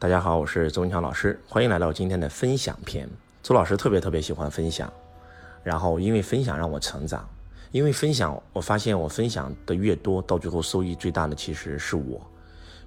大家好，我是周文强老师，欢迎来到今天的分享篇。周老师特别特别喜欢分享，然后因为分享让我成长，因为分享我发现我分享的越多，到最后收益最大的其实是我。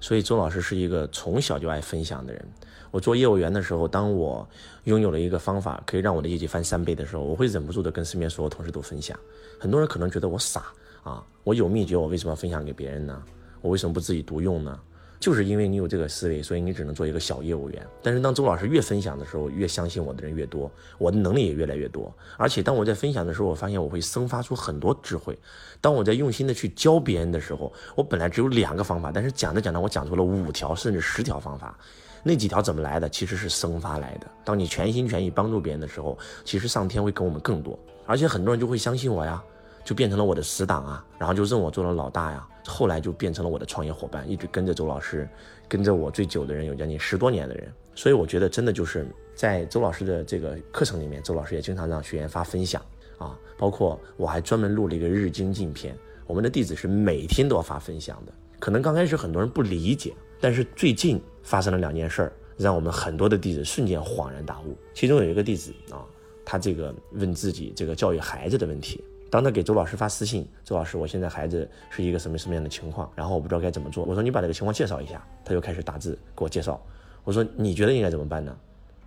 所以周老师是一个从小就爱分享的人。我做业务员的时候，当我拥有了一个方法可以让我的业绩翻三倍的时候，我会忍不住的跟身边所有同事都分享。很多人可能觉得我傻啊，我有秘诀，我为什么要分享给别人呢？我为什么不自己独用呢？就是因为你有这个思维，所以你只能做一个小业务员。但是当周老师越分享的时候，越相信我的人越多，我的能力也越来越多。而且当我在分享的时候，我发现我会生发出很多智慧。当我在用心的去教别人的时候，我本来只有两个方法，但是讲着讲着，我讲出了五条甚至十条方法。那几条怎么来的？其实是生发来的。当你全心全意帮助别人的时候，其实上天会给我们更多。而且很多人就会相信我呀。就变成了我的死党啊，然后就认我做了老大呀。后来就变成了我的创业伙伴，一直跟着周老师，跟着我最久的人有将近十多年的人。所以我觉得真的就是在周老师的这个课程里面，周老师也经常让学员发分享啊，包括我还专门录了一个日精进篇。我们的弟子是每天都要发分享的。可能刚开始很多人不理解，但是最近发生了两件事儿，让我们很多的弟子瞬间恍然大悟。其中有一个弟子啊，他这个问自己这个教育孩子的问题。当他给周老师发私信，周老师，我现在孩子是一个什么什么样的情况？然后我不知道该怎么做。我说你把这个情况介绍一下，他就开始打字给我介绍。我说你觉得应该怎么办呢？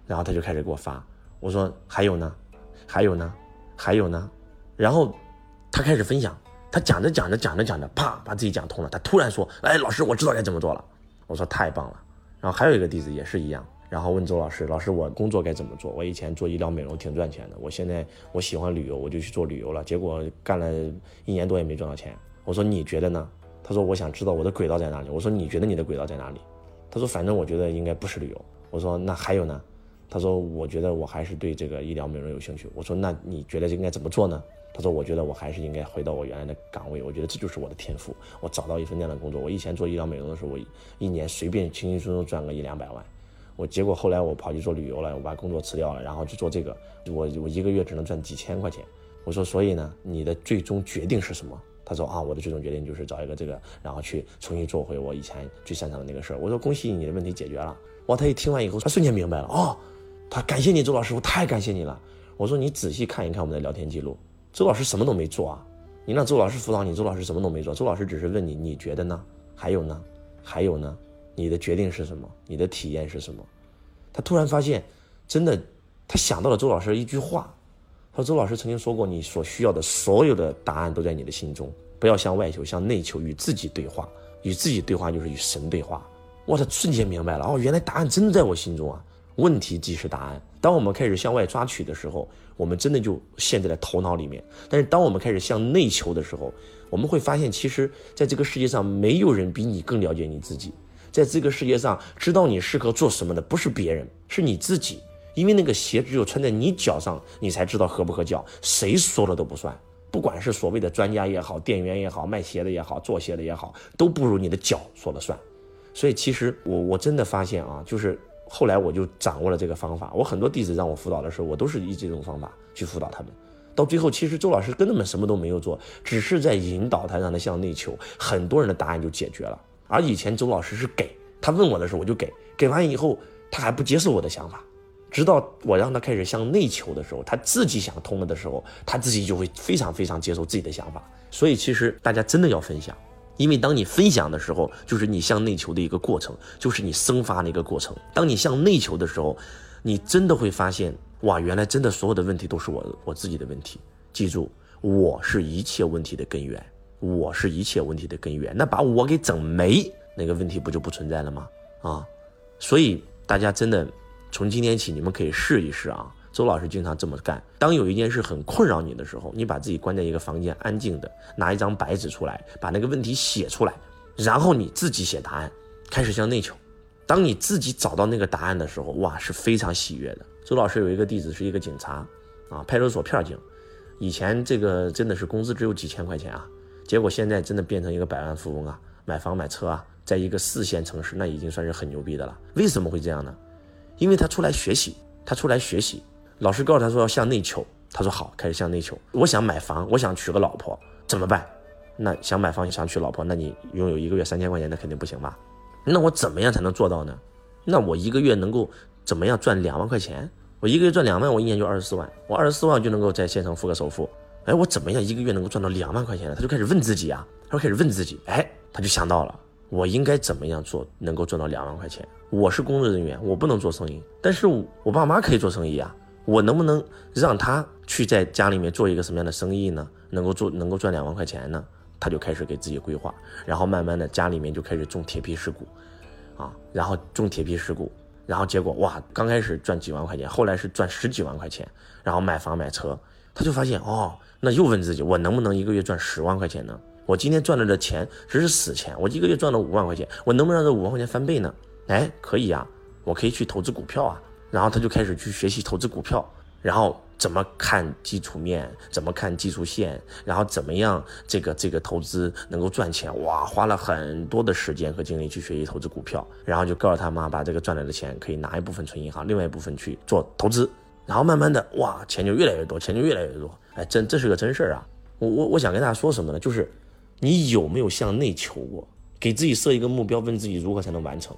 然后他就开始给我发。我说还有呢，还有呢，还有呢。然后他开始分享，他讲着讲着讲着讲着，啪，把自己讲通了。他突然说：“哎，老师，我知道该怎么做了。”我说太棒了。然后还有一个弟子也是一样。然后问周老师：“老师，我工作该怎么做？我以前做医疗美容挺赚钱的，我现在我喜欢旅游，我就去做旅游了。结果干了一年多也没赚到钱。我说你觉得呢？他说我想知道我的轨道在哪里。我说你觉得你的轨道在哪里？他说反正我觉得应该不是旅游。我说那还有呢？他说我觉得我还是对这个医疗美容有兴趣。我说那你觉得应该怎么做呢？他说我觉得我还是应该回到我原来的岗位。我觉得这就是我的天赋。我找到一份那样的工作。我以前做医疗美容的时候，我一年随便轻轻松松赚个一两百万。”我结果后来我跑去做旅游了，我把工作辞掉了，然后去做这个，我我一个月只能赚几千块钱。我说，所以呢，你的最终决定是什么？他说啊，我的最终决定就是找一个这个，然后去重新做回我以前最擅长的那个事儿。我说恭喜你，你的问题解决了。哇，他一听完以后，他瞬间明白了哦，他感谢你周老师，我太感谢你了。我说你仔细看一看我们的聊天记录，周老师什么都没做啊，你让周老师辅导你，周老师什么都没做，周老师只是问你，你觉得呢？还有呢？还有呢？你的决定是什么？你的体验是什么？他突然发现，真的，他想到了周老师一句话。他说：“周老师曾经说过，你所需要的所有的答案都在你的心中，不要向外求，向内求，与自己对话。与自己对话就是与神对话。”哇，他瞬间明白了哦，原来答案真的在我心中啊！问题即是答案。当我们开始向外抓取的时候，我们真的就陷在了头脑里面。但是当我们开始向内求的时候，我们会发现，其实在这个世界上，没有人比你更了解你自己。在这个世界上，知道你适合做什么的不是别人，是你自己。因为那个鞋只有穿在你脚上，你才知道合不合脚，谁说了都不算。不管是所谓的专家也好，店员也好，卖鞋的也好，做鞋的也好，都不如你的脚说了算。所以，其实我我真的发现啊，就是后来我就掌握了这个方法。我很多弟子让我辅导的时候，我都是以这种方法去辅导他们。到最后，其实周老师根本什么都没有做，只是在引导他，让他向内求，很多人的答案就解决了。而以前周老师是给他问我的时候，我就给，给完以后他还不接受我的想法，直到我让他开始向内求的时候，他自己想通了的时候，他自己就会非常非常接受自己的想法。所以其实大家真的要分享，因为当你分享的时候，就是你向内求的一个过程，就是你生发的一个过程。当你向内求的时候，你真的会发现，哇，原来真的所有的问题都是我我自己的问题。记住，我是一切问题的根源。我是一切问题的根源，那把我给整没，那个问题不就不存在了吗？啊，所以大家真的从今天起，你们可以试一试啊。周老师经常这么干。当有一件事很困扰你的时候，你把自己关在一个房间，安静的拿一张白纸出来，把那个问题写出来，然后你自己写答案，开始向内求。当你自己找到那个答案的时候，哇，是非常喜悦的。周老师有一个弟子是一个警察，啊，派出所片警，以前这个真的是工资只有几千块钱啊。结果现在真的变成一个百万富翁啊，买房买车啊，在一个四线城市，那已经算是很牛逼的了。为什么会这样呢？因为他出来学习，他出来学习，老师告诉他说要向内求，他说好，开始向内求。我想买房，我想娶个老婆，怎么办？那想买房想娶老婆，那你拥有一个月三千块钱，那肯定不行吧？那我怎么样才能做到呢？那我一个月能够怎么样赚两万块钱？我一个月赚两万，我一年就二十四万，我二十四万就能够在线上付个首付。哎，我怎么样一个月能够赚到两万块钱呢？他就开始问自己啊，他就开始问自己，哎，他就想到了，我应该怎么样做能够赚到两万块钱？我是工作人员，我不能做生意，但是我爸妈可以做生意啊，我能不能让他去在家里面做一个什么样的生意呢？能够做能够赚两万块钱呢？他就开始给自己规划，然后慢慢的家里面就开始种铁皮石斛，啊，然后种铁皮石斛，然后结果哇，刚开始赚几万块钱，后来是赚十几万块钱，然后买房买车，他就发现哦。那又问自己，我能不能一个月赚十万块钱呢？我今天赚了的钱只是死钱，我一个月赚了五万块钱，我能不能让这五万块钱翻倍呢？哎，可以啊，我可以去投资股票啊。然后他就开始去学习投资股票，然后怎么看基础面，怎么看技术线，然后怎么样这个这个投资能够赚钱。哇，花了很多的时间和精力去学习投资股票，然后就告诉他妈，把这个赚来的钱可以拿一部分存银行，另外一部分去做投资。然后慢慢的，哇，钱就越来越多，钱就越来越多。哎，真这是个真事儿啊！我我我想跟大家说什么呢？就是你有没有向内求过？给自己设一个目标，问自己如何才能完成。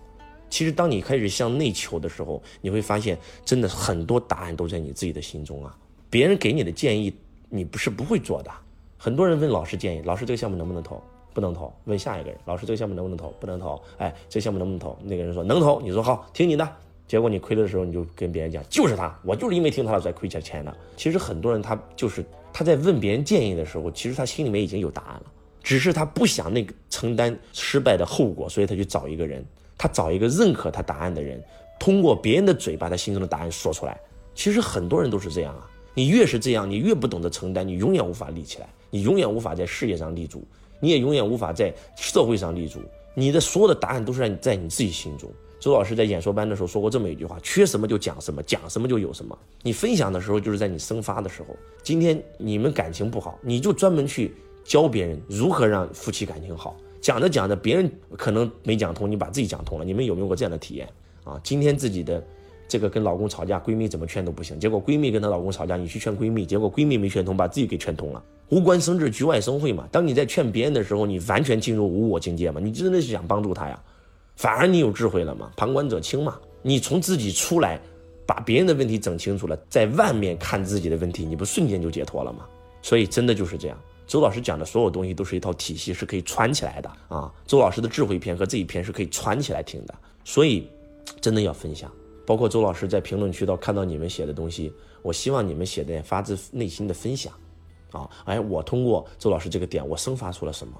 其实当你开始向内求的时候，你会发现，真的很多答案都在你自己的心中啊。别人给你的建议，你不是不会做的。很多人问老师建议，老师这个项目能不能投？不能投。问下一个人，老师这个项目能不能投？不能投。哎，这个项目能不能投？那个人说能投，你说好，听你的。结果你亏的时候，你就跟别人讲，就是他，我就是因为听他的才亏钱钱的。其实很多人他就是他在问别人建议的时候，其实他心里面已经有答案了，只是他不想那个承担失败的后果，所以他去找一个人，他找一个认可他答案的人，通过别人的嘴把他心中的答案说出来。其实很多人都是这样啊，你越是这样，你越不懂得承担，你永远无法立起来，你永远无法在事业上立足，你也永远无法在社会上立足。你的所有的答案都是在在你自己心中。周老师在演说班的时候说过这么一句话：缺什么就讲什么，讲什么就有什么。你分享的时候，就是在你生发的时候。今天你们感情不好，你就专门去教别人如何让夫妻感情好。讲着讲着，别人可能没讲通，你把自己讲通了。你们有没有过这样的体验啊？今天自己的这个跟老公吵架，闺蜜怎么劝都不行，结果闺蜜跟她老公吵架，你去劝闺蜜，结果闺蜜没劝通，把自己给劝通了。无关生智，局外生慧嘛。当你在劝别人的时候，你完全进入无我境界嘛？你真的是想帮助他呀？反而你有智慧了嘛？旁观者清嘛？你从自己出来，把别人的问题整清楚了，在外面看自己的问题，你不瞬间就解脱了吗？所以真的就是这样。周老师讲的所有东西都是一套体系，是可以串起来的啊。周老师的智慧篇和这一篇是可以串起来听的。所以，真的要分享。包括周老师在评论区到看到你们写的东西，我希望你们写的发自内心的分享，啊，哎，我通过周老师这个点，我生发出了什么？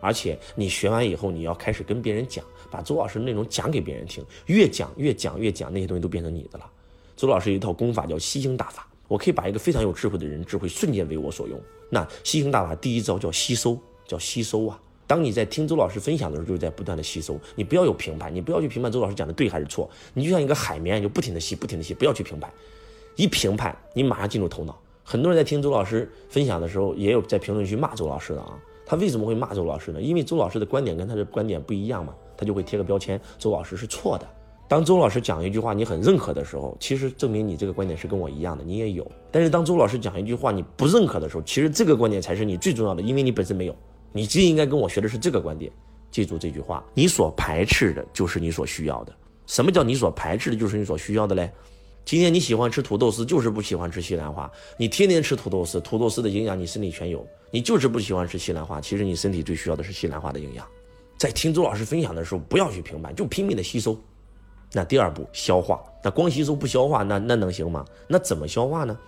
而且你学完以后，你要开始跟别人讲，把周老师内容讲给别人听，越讲越讲越讲，那些东西都变成你的了。周老师有一套功法叫吸星大法，我可以把一个非常有智慧的人智慧瞬间为我所用。那吸星大法第一招叫吸收，叫吸收啊。当你在听周老师分享的时候，就是在不断的吸收，你不要有评判，你不要去评判周老师讲的对还是错，你就像一个海绵，就不停的吸，不停的吸，不要去评判，一评判你马上进入头脑。很多人在听周老师分享的时候，也有在评论区骂周老师的啊。他为什么会骂周老师呢？因为周老师的观点跟他的观点不一样嘛，他就会贴个标签，周老师是错的。当周老师讲一句话你很认可的时候，其实证明你这个观点是跟我一样的，你也有。但是当周老师讲一句话你不认可的时候，其实这个观点才是你最重要的，因为你本身没有，你最应该跟我学的是这个观点。记住这句话，你所排斥的就是你所需要的。什么叫你所排斥的就是你所需要的嘞？今天你喜欢吃土豆丝，就是不喜欢吃西兰花。你天天吃土豆丝，土豆丝的营养你身体全有。你就是不喜欢吃西兰花，其实你身体最需要的是西兰花的营养。在听周老师分享的时候，不要去评判，就拼命的吸收。那第二步消化，那光吸收不消化，那那能行吗？那怎么消化呢？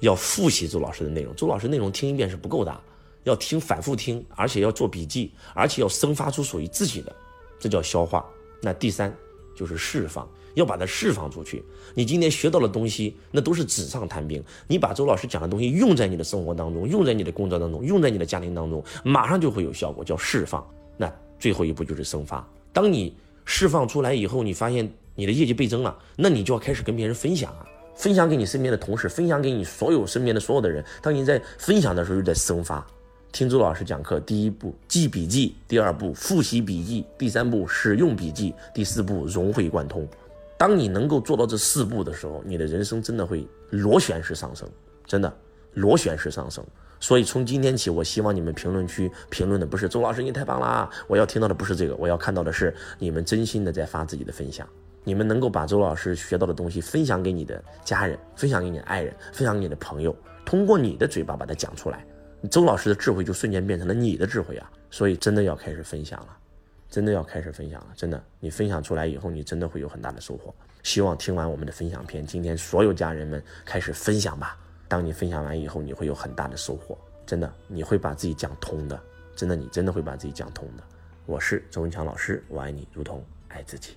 要复习周老师的内容。周老师内容听一遍是不够的，要听反复听，而且要做笔记，而且要生发出属于自己的，这叫消化。那第三就是释放。要把它释放出去。你今天学到的东西，那都是纸上谈兵。你把周老师讲的东西用在你的生活当中，用在你的工作当中，用在你的家庭当中，马上就会有效果，叫释放。那最后一步就是生发。当你释放出来以后，你发现你的业绩倍增了，那你就要开始跟别人分享啊，分享给你身边的同事，分享给你所有身边的所有的人。当你在分享的时候，就在生发。听周老师讲课，第一步记笔记，第二步复习笔记，第三步使用笔记，第四步融会贯通。当你能够做到这四步的时候，你的人生真的会螺旋式上升，真的螺旋式上升。所以从今天起，我希望你们评论区评论的不是周老师你太棒啦，我要听到的不是这个，我要看到的是你们真心的在发自己的分享。你们能够把周老师学到的东西分享给你的家人，分享给你的爱人，分享给你的朋友，通过你的嘴巴把它讲出来，周老师的智慧就瞬间变成了你的智慧啊！所以真的要开始分享了，真的要开始分享了，真的，你分享出来以后，你真的会有很大的收获。希望听完我们的分享片，今天所有家人们开始分享吧。当你分享完以后，你会有很大的收获，真的，你会把自己讲通的，真的，你真的会把自己讲通的。我是周文强老师，我爱你如同爱自己。